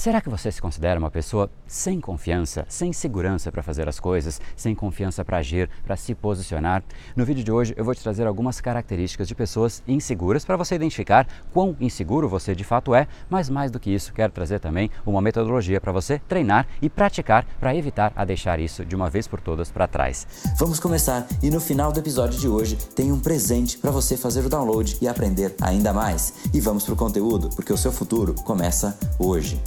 Será que você se considera uma pessoa sem confiança, sem segurança para fazer as coisas, sem confiança para agir, para se posicionar? No vídeo de hoje eu vou te trazer algumas características de pessoas inseguras para você identificar quão inseguro você de fato é, mas mais do que isso, quero trazer também uma metodologia para você treinar e praticar para evitar a deixar isso de uma vez por todas para trás. Vamos começar e no final do episódio de hoje tem um presente para você fazer o download e aprender ainda mais. E vamos para o conteúdo, porque o seu futuro começa hoje.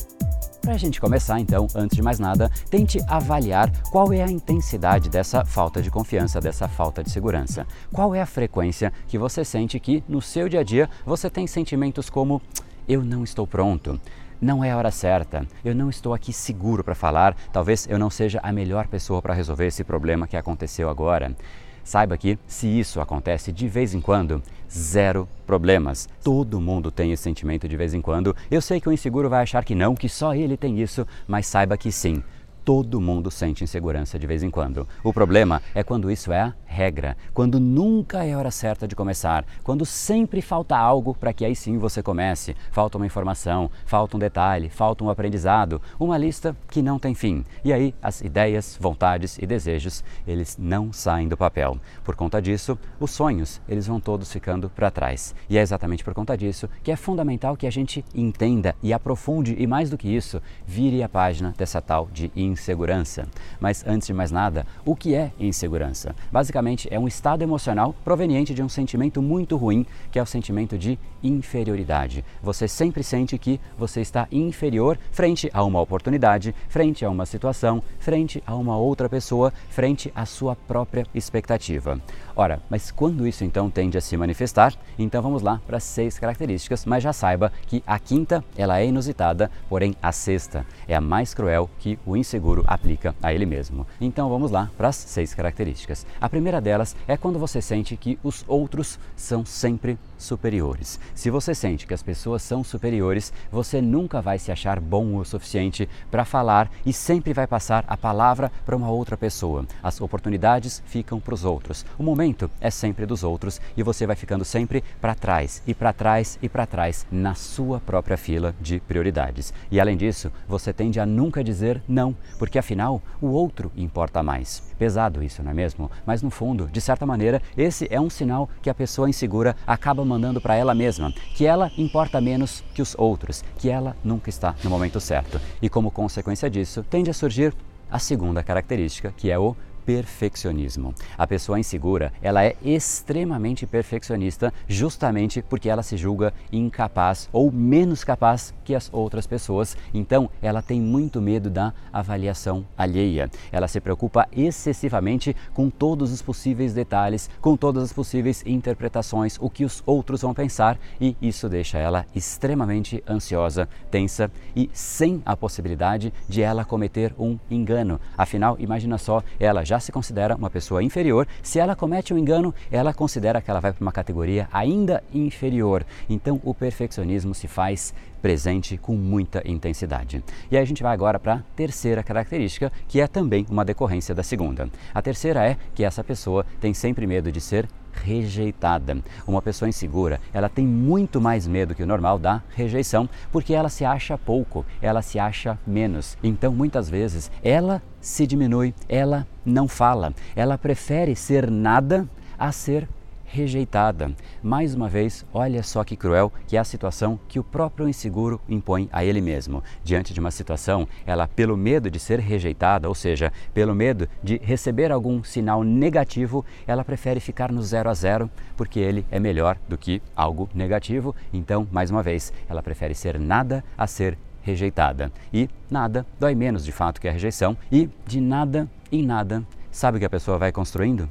Para a gente começar, então, antes de mais nada, tente avaliar qual é a intensidade dessa falta de confiança, dessa falta de segurança. Qual é a frequência que você sente que no seu dia a dia você tem sentimentos como eu não estou pronto, não é a hora certa, eu não estou aqui seguro para falar, talvez eu não seja a melhor pessoa para resolver esse problema que aconteceu agora. Saiba que, se isso acontece de vez em quando, zero problemas. Todo mundo tem esse sentimento de vez em quando. Eu sei que o inseguro vai achar que não, que só ele tem isso, mas saiba que sim. Todo mundo sente insegurança de vez em quando. O problema é quando isso é a regra, quando nunca é a hora certa de começar, quando sempre falta algo para que aí sim você comece. Falta uma informação, falta um detalhe, falta um aprendizado, uma lista que não tem fim. E aí as ideias, vontades e desejos, eles não saem do papel. Por conta disso, os sonhos, eles vão todos ficando para trás. E é exatamente por conta disso que é fundamental que a gente entenda e aprofunde e mais do que isso, vire a página dessa tal de insegurança. Mas antes de mais nada, o que é insegurança? Basicamente é um estado emocional proveniente de um sentimento muito ruim, que é o sentimento de inferioridade. Você sempre sente que você está inferior frente a uma oportunidade, frente a uma situação, frente a uma outra pessoa, frente à sua própria expectativa. Ora, mas quando isso então tende a se manifestar? Então vamos lá para seis características, mas já saiba que a quinta ela é inusitada, porém a sexta é a mais cruel que o inseguro aplica a ele mesmo. Então vamos lá para as seis características. A primeira primeira delas é quando você sente que os outros são sempre superiores. Se você sente que as pessoas são superiores, você nunca vai se achar bom o suficiente para falar e sempre vai passar a palavra para uma outra pessoa. As oportunidades ficam para os outros. O momento é sempre dos outros e você vai ficando sempre para trás e para trás e para trás na sua própria fila de prioridades. E além disso, você tende a nunca dizer não, porque afinal o outro importa mais. Pesado isso, não é mesmo? Mas no fundo, de certa maneira, esse é um sinal que a pessoa insegura acaba mandando para ela mesma, que ela importa menos que os outros, que ela nunca está no momento certo. E como consequência disso, tende a surgir a segunda característica, que é o perfeccionismo. A pessoa insegura, ela é extremamente perfeccionista justamente porque ela se julga incapaz ou menos capaz que as outras pessoas. Então, ela tem muito medo da avaliação alheia. Ela se preocupa excessivamente com todos os possíveis detalhes, com todas as possíveis interpretações, o que os outros vão pensar, e isso deixa ela extremamente ansiosa, tensa e sem a possibilidade de ela cometer um engano. Afinal, imagina só, ela já já se considera uma pessoa inferior. Se ela comete um engano, ela considera que ela vai para uma categoria ainda inferior. Então, o perfeccionismo se faz presente com muita intensidade. E aí a gente vai agora para a terceira característica, que é também uma decorrência da segunda. A terceira é que essa pessoa tem sempre medo de ser rejeitada. Uma pessoa insegura, ela tem muito mais medo que o normal da rejeição, porque ela se acha pouco, ela se acha menos. Então, muitas vezes, ela se diminui, ela não fala, ela prefere ser nada a ser rejeitada. Mais uma vez, olha só que cruel que é a situação que o próprio inseguro impõe a ele mesmo. Diante de uma situação, ela, pelo medo de ser rejeitada, ou seja, pelo medo de receber algum sinal negativo, ela prefere ficar no zero a zero, porque ele é melhor do que algo negativo. Então, mais uma vez, ela prefere ser nada a ser rejeitada. E nada dói menos de fato que a rejeição, e de nada em nada, sabe o que a pessoa vai construindo?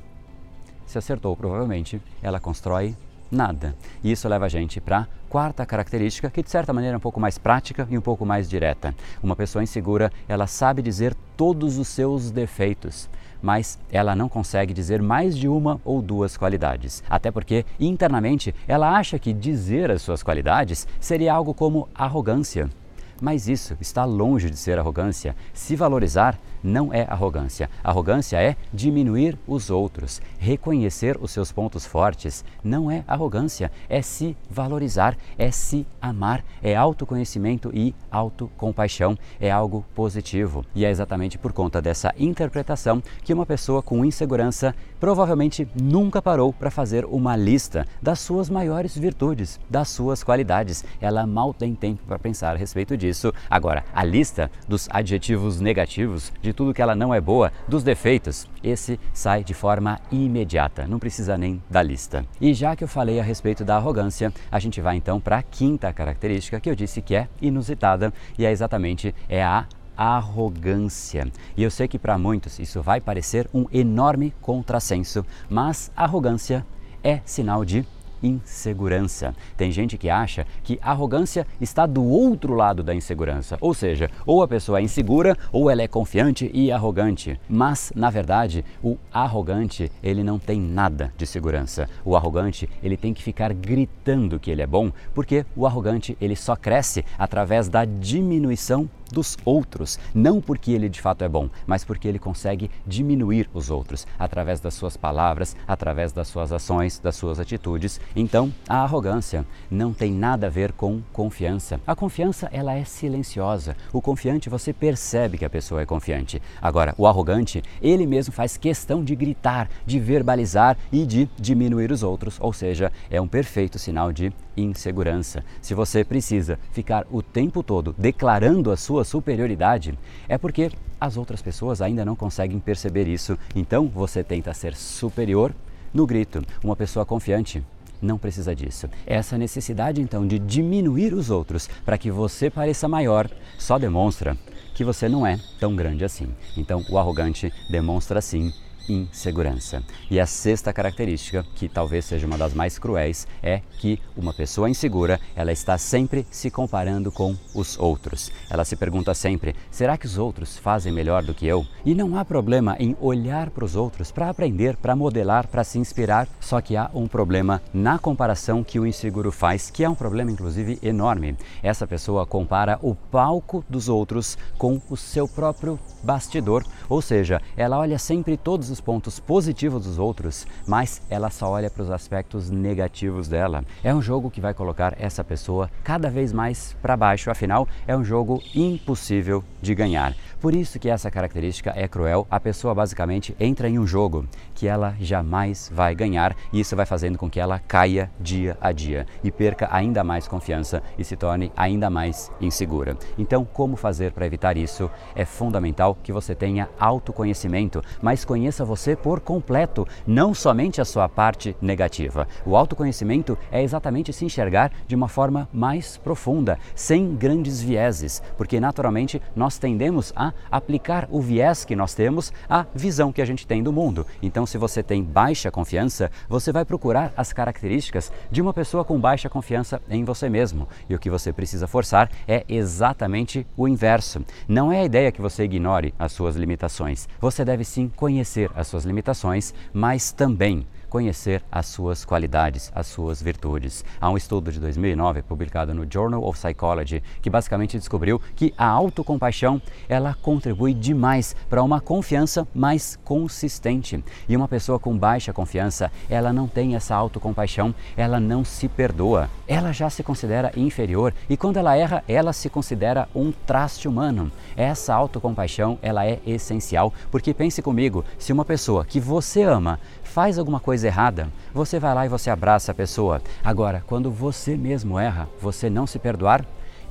Se acertou, provavelmente ela constrói nada. E isso leva a gente para a quarta característica, que de certa maneira é um pouco mais prática e um pouco mais direta. Uma pessoa insegura, ela sabe dizer todos os seus defeitos, mas ela não consegue dizer mais de uma ou duas qualidades. Até porque internamente ela acha que dizer as suas qualidades seria algo como arrogância. Mas isso está longe de ser arrogância. Se valorizar não é arrogância. Arrogância é diminuir os outros. Reconhecer os seus pontos fortes não é arrogância, é se valorizar, é se amar, é autoconhecimento e autocompaixão. É algo positivo. E é exatamente por conta dessa interpretação que uma pessoa com insegurança provavelmente nunca parou para fazer uma lista das suas maiores virtudes, das suas qualidades. Ela mal tem tempo para pensar a respeito disso. Agora, a lista dos adjetivos negativos, de tudo que ela não é boa, dos defeitos, esse sai de forma imediata, não precisa nem da lista. E já que eu falei a respeito da arrogância, a gente vai então para a quinta característica que eu disse que é inusitada e é exatamente é a arrogância. E eu sei que para muitos isso vai parecer um enorme contrassenso, mas arrogância é sinal de insegurança. Tem gente que acha que arrogância está do outro lado da insegurança, ou seja, ou a pessoa é insegura ou ela é confiante e arrogante. Mas, na verdade, o arrogante, ele não tem nada de segurança. O arrogante, ele tem que ficar gritando que ele é bom, porque o arrogante, ele só cresce através da diminuição dos outros, não porque ele de fato é bom, mas porque ele consegue diminuir os outros através das suas palavras, através das suas ações, das suas atitudes. Então, a arrogância não tem nada a ver com confiança. A confiança, ela é silenciosa. O confiante, você percebe que a pessoa é confiante. Agora, o arrogante, ele mesmo faz questão de gritar, de verbalizar e de diminuir os outros, ou seja, é um perfeito sinal de insegurança. Se você precisa ficar o tempo todo declarando a sua superioridade, é porque as outras pessoas ainda não conseguem perceber isso. Então você tenta ser superior no grito. Uma pessoa confiante não precisa disso. Essa necessidade então de diminuir os outros para que você pareça maior só demonstra que você não é tão grande assim. Então o arrogante demonstra sim insegurança. E a sexta característica, que talvez seja uma das mais cruéis, é que uma pessoa insegura, ela está sempre se comparando com os outros. Ela se pergunta sempre: será que os outros fazem melhor do que eu? E não há problema em olhar para os outros para aprender, para modelar, para se inspirar, só que há um problema na comparação que o inseguro faz, que é um problema inclusive enorme. Essa pessoa compara o palco dos outros com o seu próprio bastidor, ou seja, ela olha sempre todos os pontos positivos dos outros, mas ela só olha para os aspectos negativos dela. É um jogo que vai colocar essa pessoa cada vez mais para baixo, afinal, é um jogo impossível de ganhar. Por isso que essa característica é cruel. A pessoa basicamente entra em um jogo que ela jamais vai ganhar e isso vai fazendo com que ela caia dia a dia e perca ainda mais confiança e se torne ainda mais insegura. Então, como fazer para evitar isso? É fundamental que você tenha autoconhecimento, mas conheça você por completo, não somente a sua parte negativa. O autoconhecimento é exatamente se enxergar de uma forma mais profunda, sem grandes vieses, porque naturalmente nós tendemos a aplicar o viés que nós temos à visão que a gente tem do mundo. Então, se você tem baixa confiança, você vai procurar as características de uma pessoa com baixa confiança em você mesmo. E o que você precisa forçar é exatamente o inverso. Não é a ideia que você ignore as suas limitações. Você deve sim conhecer as suas limitações, mas também conhecer as suas qualidades, as suas virtudes. Há um estudo de 2009 publicado no Journal of Psychology que basicamente descobriu que a autocompaixão ela contribui demais para uma confiança mais consistente. E uma pessoa com baixa confiança, ela não tem essa autocompaixão, ela não se perdoa. Ela já se considera inferior e quando ela erra, ela se considera um traste humano. Essa autocompaixão, ela é essencial, porque pense comigo, se uma pessoa que você ama faz alguma coisa errada, você vai lá e você abraça a pessoa. Agora, quando você mesmo erra, você não se perdoar,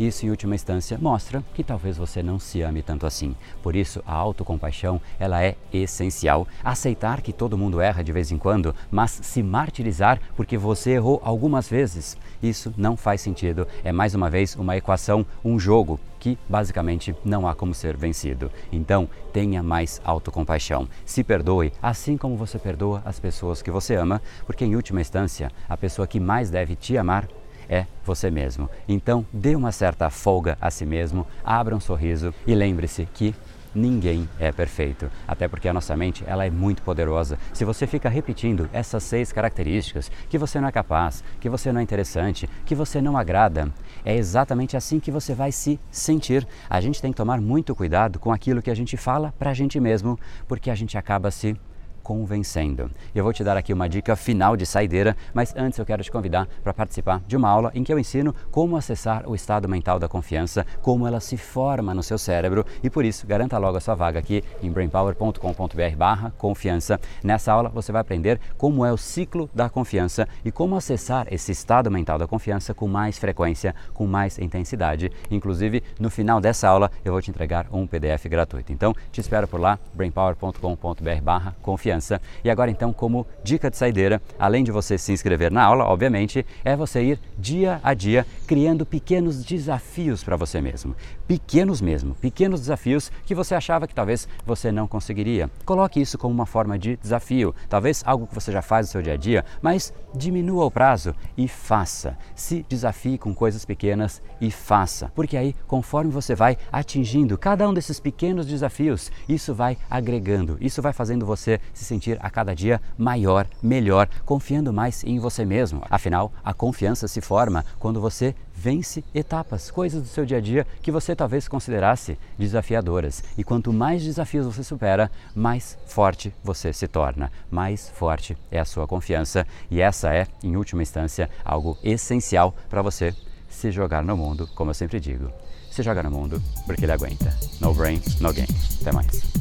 isso, em última instância, mostra que talvez você não se ame tanto assim. Por isso, a autocompaixão, ela é essencial. Aceitar que todo mundo erra de vez em quando, mas se martirizar porque você errou algumas vezes, isso não faz sentido. É mais uma vez uma equação, um jogo que basicamente não há como ser vencido. Então, tenha mais autocompaixão. Se perdoe, assim como você perdoa as pessoas que você ama, porque em última instância, a pessoa que mais deve te amar é você mesmo. Então, dê uma certa folga a si mesmo, abra um sorriso e lembre-se que ninguém é perfeito, até porque a nossa mente ela é muito poderosa. Se você fica repetindo essas seis características, que você não é capaz, que você não é interessante, que você não agrada, é exatamente assim que você vai se sentir. A gente tem que tomar muito cuidado com aquilo que a gente fala para a gente mesmo, porque a gente acaba se convencendo. Eu vou te dar aqui uma dica final de saideira, mas antes eu quero te convidar para participar de uma aula em que eu ensino como acessar o estado mental da confiança, como ela se forma no seu cérebro e por isso garanta logo a sua vaga aqui em brainpower.com.br/barra confiança. Nessa aula você vai aprender como é o ciclo da confiança e como acessar esse estado mental da confiança com mais frequência, com mais intensidade. Inclusive, no final dessa aula eu vou te entregar um PDF gratuito. Então, te espero por lá, brainpower.com.br/barra confiança. E agora então, como dica de saideira, além de você se inscrever na aula, obviamente, é você ir dia a dia criando pequenos desafios para você mesmo. Pequenos mesmo, pequenos desafios que você achava que talvez você não conseguiria. Coloque isso como uma forma de desafio, talvez algo que você já faz no seu dia a dia, mas diminua o prazo e faça. Se desafie com coisas pequenas e faça, porque aí, conforme você vai atingindo cada um desses pequenos desafios, isso vai agregando, isso vai fazendo você se sentir a cada dia maior, melhor, confiando mais em você mesmo. Afinal, a confiança se forma quando você vence etapas, coisas do seu dia a dia que você talvez considerasse desafiadoras. E quanto mais desafios você supera, mais forte você se torna, mais forte é a sua confiança. E essa é, em última instância, algo essencial para você se jogar no mundo, como eu sempre digo. Se joga no mundo porque ele aguenta. No brain, no game. Até mais.